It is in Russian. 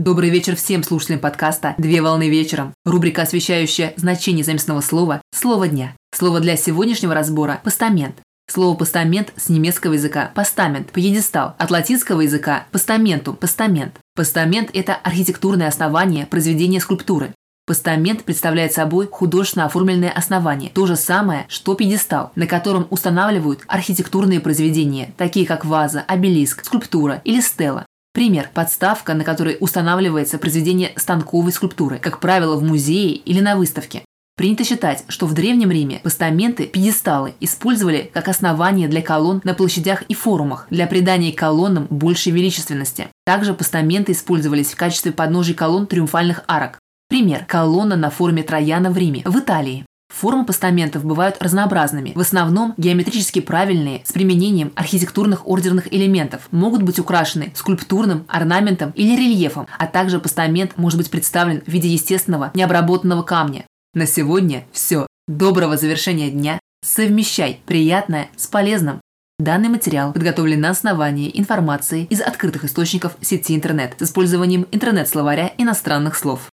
Добрый вечер всем слушателям подкаста «Две волны вечером». Рубрика, освещающая значение заместного слова «Слово дня». Слово для сегодняшнего разбора – «постамент». Слово «постамент» с немецкого языка «постамент» – «пьедестал», от латинского языка «постаментум» – «постамент». Постамент – это архитектурное основание произведения скульптуры. Постамент представляет собой художественно оформленное основание, то же самое, что пьедестал, на котором устанавливают архитектурные произведения, такие как ваза, обелиск, скульптура или стела. Пример – подставка, на которой устанавливается произведение станковой скульптуры, как правило, в музее или на выставке. Принято считать, что в Древнем Риме постаменты, пьедесталы использовали как основание для колонн на площадях и форумах для придания колоннам большей величественности. Также постаменты использовались в качестве подножий колонн триумфальных арок. Пример – колонна на форме Трояна в Риме, в Италии. Формы постаментов бывают разнообразными. В основном геометрически правильные, с применением архитектурных ордерных элементов, могут быть украшены скульптурным, орнаментом или рельефом, а также постамент может быть представлен в виде естественного, необработанного камня. На сегодня все. Доброго завершения дня. Совмещай приятное с полезным. Данный материал подготовлен на основании информации из открытых источников сети интернет с использованием интернет-словаря иностранных слов.